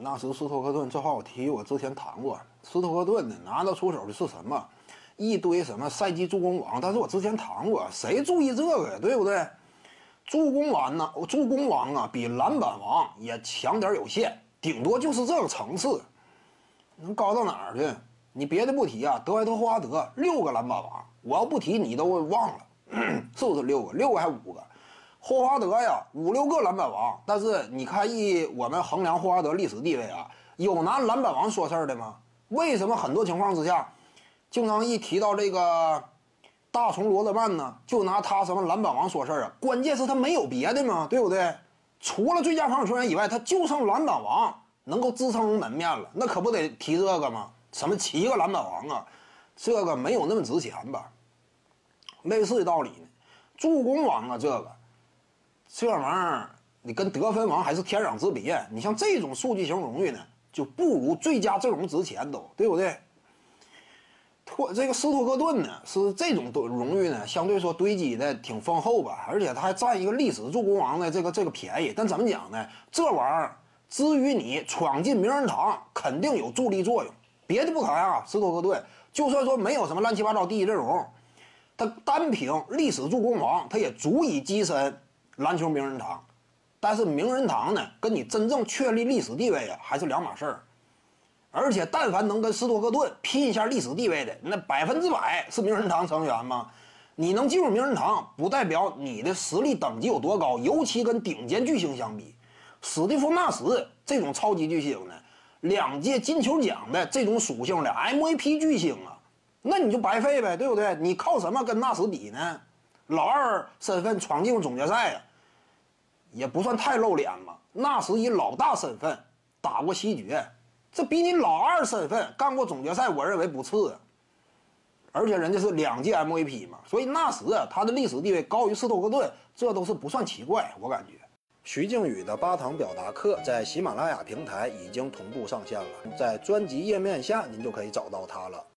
那时斯托克顿这话我提我之前谈过，斯托克顿呢拿到出手的是什么？一堆什么赛季助攻王？但是我之前谈过，谁注意这个呀？对不对？助攻王呢？助攻王啊，比篮板王也强点有限，顶多就是这个层次，能高到哪儿去？你别的不提啊，德怀特·霍华德六个篮板王，我要不提你都忘了，是不是六个？六个还五个？霍华德呀，五六个篮板王，但是你看一我们衡量霍华德历史地位啊，有拿篮板王说事儿的吗？为什么很多情况之下，经常一提到这个大虫罗德曼呢，就拿他什么篮板王说事儿啊？关键是他没有别的嘛，对不对？除了最佳防守球员以外，他就剩篮板王能够支撑门面了，那可不得提这个吗？什么七个篮板王啊，这个没有那么值钱吧？类似的道理呢，助攻王啊，这个。这玩意儿，你跟得分王还是天壤之别。你像这种数据型荣誉呢，就不如最佳阵容值钱都，对不对？托这个斯托克顿呢，是这种荣誉呢，相对说堆积的挺丰厚吧，而且他还占一个历史助攻王的这个这个便宜。但怎么讲呢？这玩意儿，至于你闯进名人堂，肯定有助力作用。别的不谈啊，斯托克顿就算说没有什么乱七八糟第一阵容，他单凭历史助攻王，他也足以跻身。篮球名人堂，但是名人堂呢，跟你真正确立历史地位啊，还是两码事儿。而且，但凡能跟斯托克顿拼一下历史地位的，那百分之百是名人堂成员吗？你能进入名人堂，不代表你的实力等级有多高，尤其跟顶尖巨星相比，史蒂夫·纳什这种超级巨星呢，两届金球奖的这种属性的 MVP 巨星啊，那你就白费呗，对不对？你靠什么跟纳什比呢？老二身份闯进总决赛呀？也不算太露脸嘛，那时以老大身份打过西决，这比你老二身份干过总决赛，我认为不次。而且人家是两届 MVP 嘛，所以那时他的历史地位高于斯托克顿，这都是不算奇怪。我感觉，徐静宇的八堂表达课在喜马拉雅平台已经同步上线了，在专辑页面下您就可以找到它了。